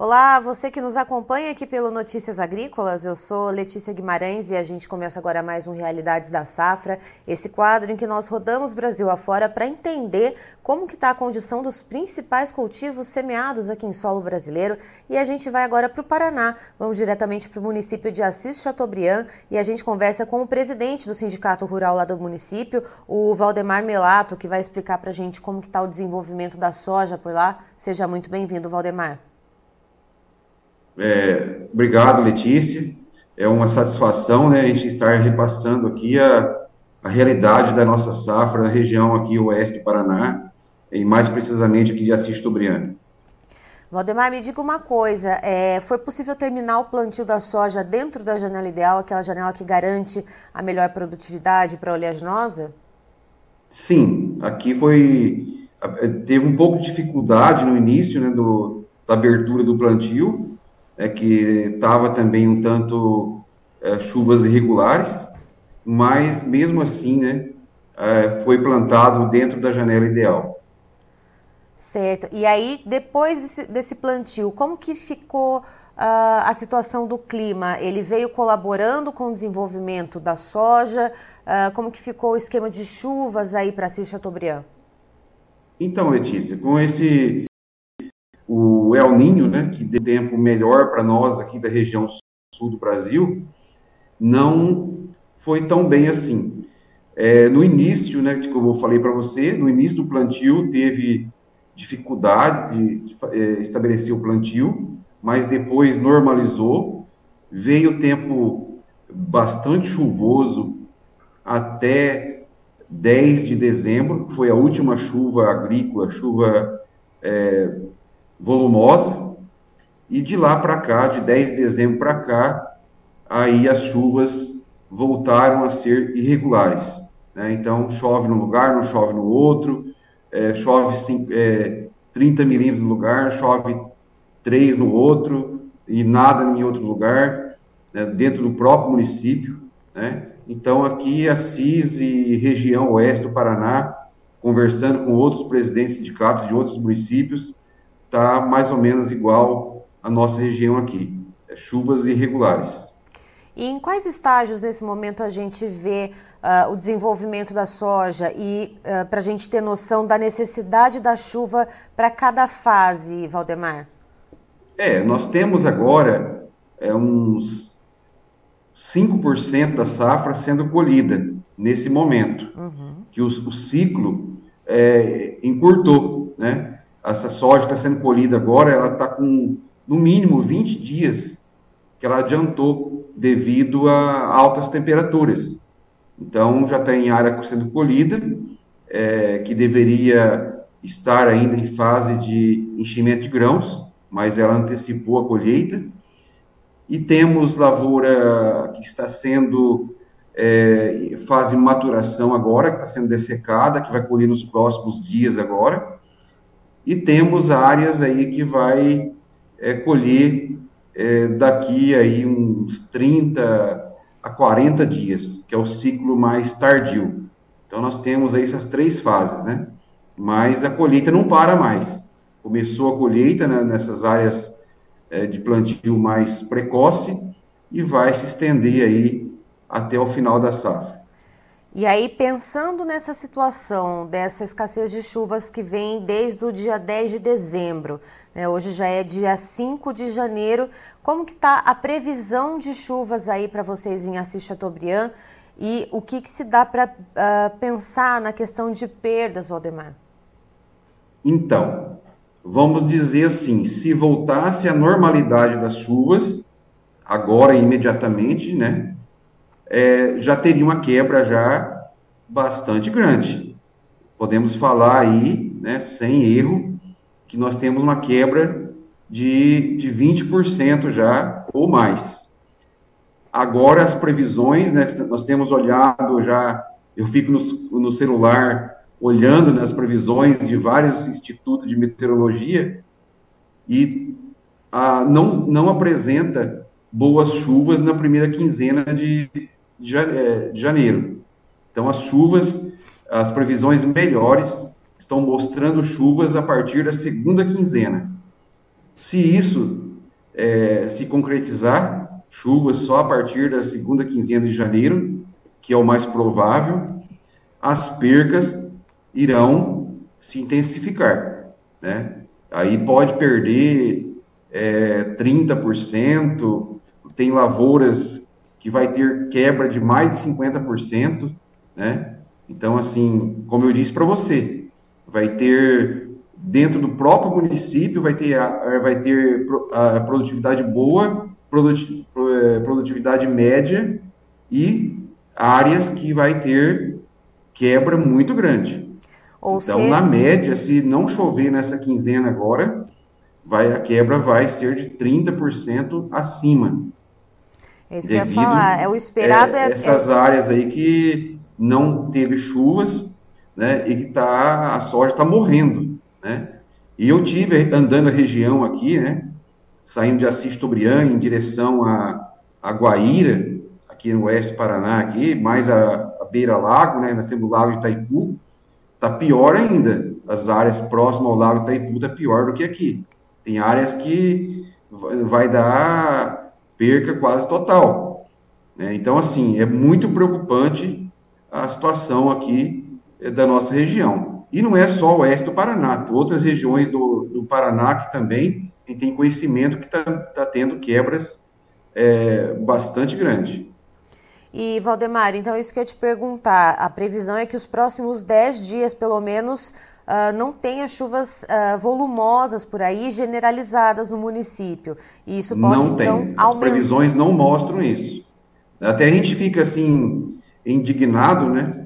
Olá, você que nos acompanha aqui pelo Notícias Agrícolas, eu sou Letícia Guimarães e a gente começa agora mais um Realidades da Safra, esse quadro em que nós rodamos Brasil afora para entender como que está a condição dos principais cultivos semeados aqui em solo brasileiro e a gente vai agora para o Paraná, vamos diretamente para o município de Assis Chateaubriand e a gente conversa com o presidente do Sindicato Rural lá do município, o Valdemar Melato, que vai explicar para a gente como que está o desenvolvimento da soja por lá. Seja muito bem-vindo, Valdemar. É, obrigado, Letícia. É uma satisfação né, a gente estar repassando aqui a, a realidade da nossa safra na região aqui oeste do Paraná, e mais precisamente aqui de Assis Tobriano. Valdemar, me diga uma coisa: é, foi possível terminar o plantio da soja dentro da janela ideal, aquela janela que garante a melhor produtividade para a oleaginosa? Sim, aqui foi. Teve um pouco de dificuldade no início né, do, da abertura do plantio, é que estava também um tanto é, chuvas irregulares, mas mesmo assim, né, é, foi plantado dentro da janela ideal. Certo. E aí, depois desse, desse plantio, como que ficou uh, a situação do clima? Ele veio colaborando com o desenvolvimento da soja? Uh, como que ficou o esquema de chuvas aí para Assis Chateaubriand? Então, Letícia, com esse o El Ninho, né, que deu tempo melhor para nós aqui da região sul do Brasil, não foi tão bem assim. É, no início, né, que eu falei para você, no início do plantio teve dificuldades de, de é, estabelecer o plantio, mas depois normalizou. Veio tempo bastante chuvoso até 10 de dezembro, foi a última chuva agrícola, chuva é, volumosa, e de lá para cá, de 10 de dezembro para cá, aí as chuvas voltaram a ser irregulares. Né? Então, chove num lugar, não chove no outro, é, chove é, 30 milímetros no lugar, chove 3 no outro, e nada em outro lugar, né? dentro do próprio município. Né? Então, aqui, Assis e região oeste do Paraná, conversando com outros presidentes de sindicatos de outros municípios, está mais ou menos igual à nossa região aqui. É chuvas irregulares. E em quais estágios nesse momento a gente vê uh, o desenvolvimento da soja e uh, para a gente ter noção da necessidade da chuva para cada fase, Valdemar? É, nós temos agora é, uns 5% da safra sendo colhida nesse momento, uhum. que o, o ciclo é, encurtou, né? Essa soja está sendo colhida agora, ela está com no mínimo 20 dias que ela adiantou devido a altas temperaturas. Então, já está em área sendo colhida, é, que deveria estar ainda em fase de enchimento de grãos, mas ela antecipou a colheita. E temos lavoura que está sendo é, fase de maturação agora, que está sendo dessecada, que vai colher nos próximos dias agora e temos áreas aí que vai é, colher é, daqui aí uns 30 a 40 dias, que é o ciclo mais tardio. Então nós temos aí essas três fases, né? Mas a colheita não para mais. Começou a colheita né, nessas áreas é, de plantio mais precoce e vai se estender aí até o final da safra. E aí, pensando nessa situação, dessa escassez de chuvas que vem desde o dia 10 de dezembro, né, hoje já é dia 5 de janeiro, como que está a previsão de chuvas aí para vocês em Assis Chateaubriand? E o que, que se dá para uh, ah, pensar na questão de perdas, Valdemar? Então, vamos dizer assim, se voltasse à normalidade das chuvas, agora imediatamente, né, é, já teria uma quebra já bastante grande. Podemos falar aí, né, sem erro, que nós temos uma quebra de, de 20% já ou mais. Agora as previsões, né, nós temos olhado já, eu fico no, no celular olhando nas previsões de vários institutos de meteorologia e ah, não, não apresenta boas chuvas na primeira quinzena de, de janeiro. Então, as chuvas, as previsões melhores estão mostrando chuvas a partir da segunda quinzena. Se isso é, se concretizar, chuvas só a partir da segunda quinzena de janeiro, que é o mais provável, as percas irão se intensificar, né? Aí pode perder é, 30%, tem lavouras que vai ter quebra de mais de 50%, né? Então, assim, como eu disse para você, vai ter dentro do próprio município vai ter vai ter a produtividade boa, é, produtividade média e áreas que vai ter quebra muito grande. Ou então, se... na média, se não chover nessa quinzena agora, vai a quebra vai ser de 30% acima. É isso que eu ia falar. É o esperado é, é essas é... áreas aí que não teve chuvas, né? E que tá a soja está morrendo, né? E eu tive andando a região aqui, né? Saindo de Assis Tobriand em direção a, a Guaíra, aqui no oeste do Paraná, aqui, mais a, a beira-lago, né? Nós temos o Lago de Itaipu, tá pior ainda. As áreas próximas ao Lago de Itaipu tá pior do que aqui. Tem áreas que vai dar perca quase total. Né? Então, assim, é muito preocupante a situação aqui eh, da nossa região. E não é só o oeste do Paraná, outras regiões do, do Paraná que também tem conhecimento que está tá tendo quebras é, bastante grandes. E, Valdemar, então isso que eu ia te perguntar, a previsão é que os próximos 10 dias, pelo menos, uh, não tenha chuvas uh, volumosas por aí, generalizadas no município. E isso pode, não então, tem. As previsões não mostram isso. Até a gente fica, assim, indignado, né?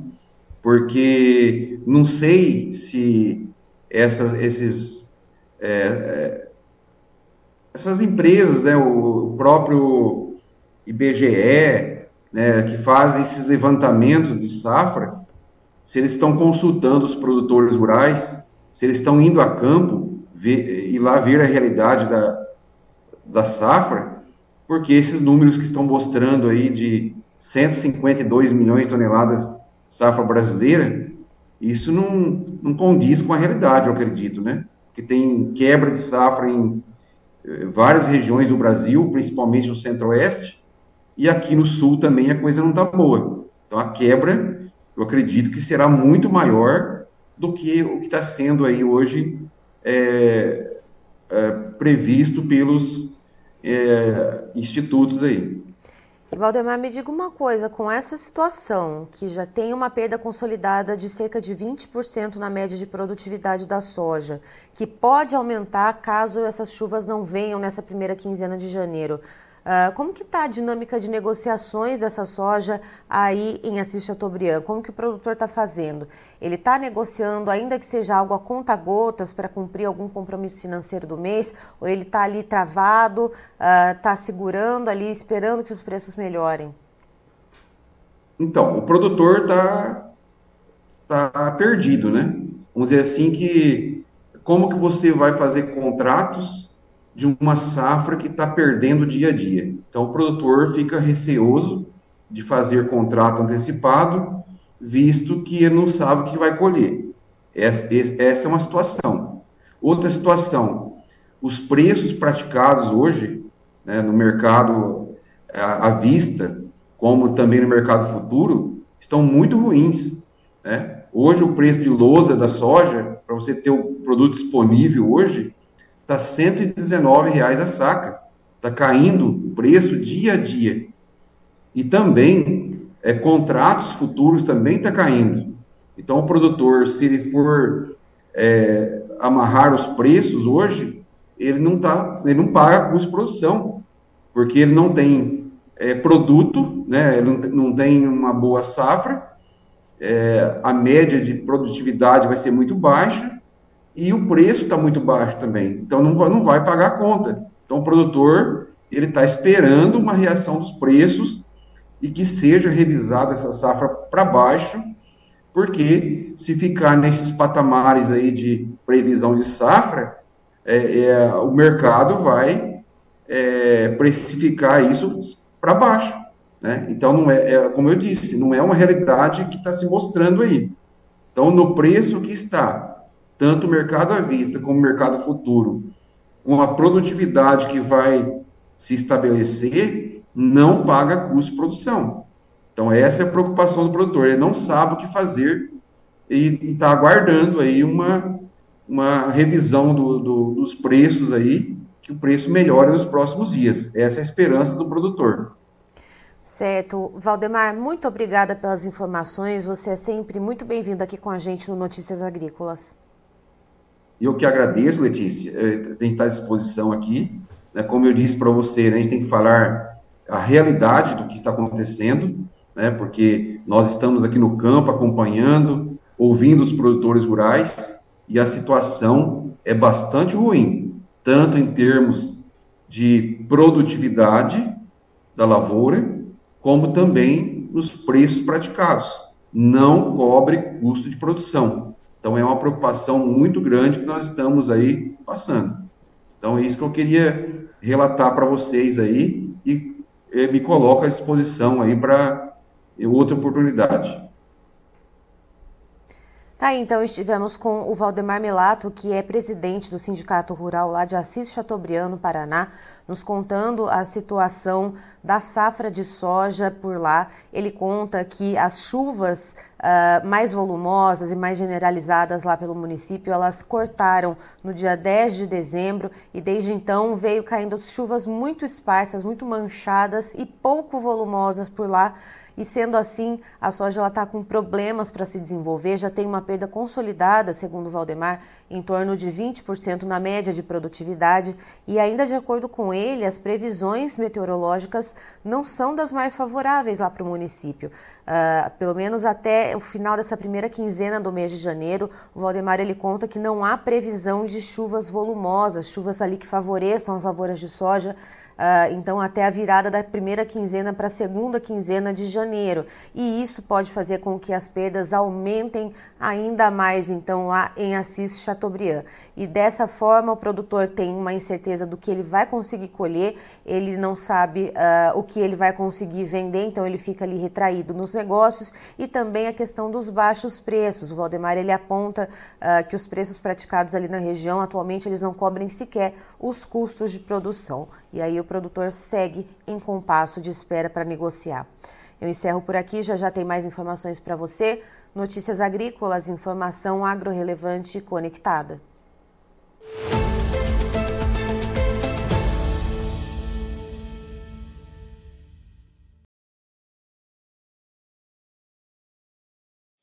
Porque não sei se essas, esses... É, é, essas empresas, né, o próprio IBGE, né, que fazem esses levantamentos de safra, se eles estão consultando os produtores rurais, se eles estão indo a campo e lá ver a realidade da, da safra, porque esses números que estão mostrando aí de 152 milhões de toneladas safra brasileira, isso não, não condiz com a realidade, eu acredito, né? Que tem quebra de safra em eh, várias regiões do Brasil, principalmente no centro-oeste, e aqui no sul também a coisa não está boa. Então a quebra, eu acredito que será muito maior do que o que está sendo aí hoje é, é, previsto pelos é, institutos aí. Valdemar, me diga uma coisa, com essa situação, que já tem uma perda consolidada de cerca de 20% na média de produtividade da soja, que pode aumentar caso essas chuvas não venham nessa primeira quinzena de janeiro, Uh, como que está a dinâmica de negociações dessa soja aí em Assis Chateaubriand? Como que o produtor está fazendo? Ele está negociando, ainda que seja algo a conta-gotas, para cumprir algum compromisso financeiro do mês? Ou ele está ali travado, está uh, segurando ali, esperando que os preços melhorem? Então, o produtor está tá perdido, né? Vamos dizer assim que como que você vai fazer contratos de uma safra que está perdendo dia a dia. Então, o produtor fica receoso de fazer contrato antecipado, visto que ele não sabe o que vai colher. Essa, essa é uma situação. Outra situação, os preços praticados hoje né, no mercado à vista, como também no mercado futuro, estão muito ruins. Né? Hoje, o preço de lousa da soja, para você ter o produto disponível hoje, Está 119 reais a saca. Está caindo o preço dia a dia. E também, é, contratos futuros também está caindo. Então, o produtor, se ele for é, amarrar os preços hoje, ele não, tá, ele não paga custo de produção, porque ele não tem é, produto, né, ele não, não tem uma boa safra, é, a média de produtividade vai ser muito baixa, e o preço está muito baixo também. Então não vai, não vai pagar a conta. Então o produtor ele está esperando uma reação dos preços e que seja revisada essa safra para baixo, porque se ficar nesses patamares aí de previsão de safra, é, é, o mercado vai é, precificar isso para baixo. Né? Então, não é, é, como eu disse, não é uma realidade que está se mostrando aí. Então, no preço que está tanto o mercado à vista como o mercado futuro, com a produtividade que vai se estabelecer, não paga custo de produção. Então, essa é a preocupação do produtor. Ele não sabe o que fazer e está aguardando aí uma, uma revisão do, do, dos preços aí, que o preço melhore nos próximos dias. Essa é a esperança do produtor. Certo. Valdemar, muito obrigada pelas informações. Você é sempre muito bem-vindo aqui com a gente no Notícias Agrícolas. Eu que agradeço, Letícia. A gente está à disposição aqui. Né? Como eu disse para você, né, a gente tem que falar a realidade do que está acontecendo, né? porque nós estamos aqui no campo acompanhando, ouvindo os produtores rurais e a situação é bastante ruim, tanto em termos de produtividade da lavoura, como também nos preços praticados. Não cobre custo de produção. Então, é uma preocupação muito grande que nós estamos aí passando. Então, é isso que eu queria relatar para vocês aí e eh, me coloco à disposição aí para outra oportunidade. Tá, então estivemos com o Valdemar Melato, que é presidente do Sindicato Rural lá de Assis Chateaubriand, Paraná, nos contando a situação da safra de soja por lá. Ele conta que as chuvas uh, mais volumosas e mais generalizadas lá pelo município, elas cortaram no dia 10 de dezembro e desde então veio caindo chuvas muito esparsas, muito manchadas e pouco volumosas por lá e sendo assim, a soja está com problemas para se desenvolver, já tem uma perda consolidada, segundo Valdemar, em torno de 20% na média de produtividade, e ainda de acordo com ele, as previsões meteorológicas não são das mais favoráveis lá para o município. Uh, pelo menos até o final dessa primeira quinzena do mês de janeiro, o Valdemar ele conta que não há previsão de chuvas volumosas, chuvas ali que favoreçam as lavouras de soja Uh, então, até a virada da primeira quinzena para a segunda quinzena de janeiro. E isso pode fazer com que as perdas aumentem ainda mais, então, lá em Assis Chateaubriand. E dessa forma, o produtor tem uma incerteza do que ele vai conseguir colher, ele não sabe uh, o que ele vai conseguir vender, então ele fica ali retraído nos negócios. E também a questão dos baixos preços. O Valdemar ele aponta uh, que os preços praticados ali na região, atualmente, eles não cobrem sequer os custos de produção. E aí o produtor segue em compasso de espera para negociar. Eu encerro por aqui, já já tem mais informações para você. Notícias agrícolas, informação agro-relevante e conectada.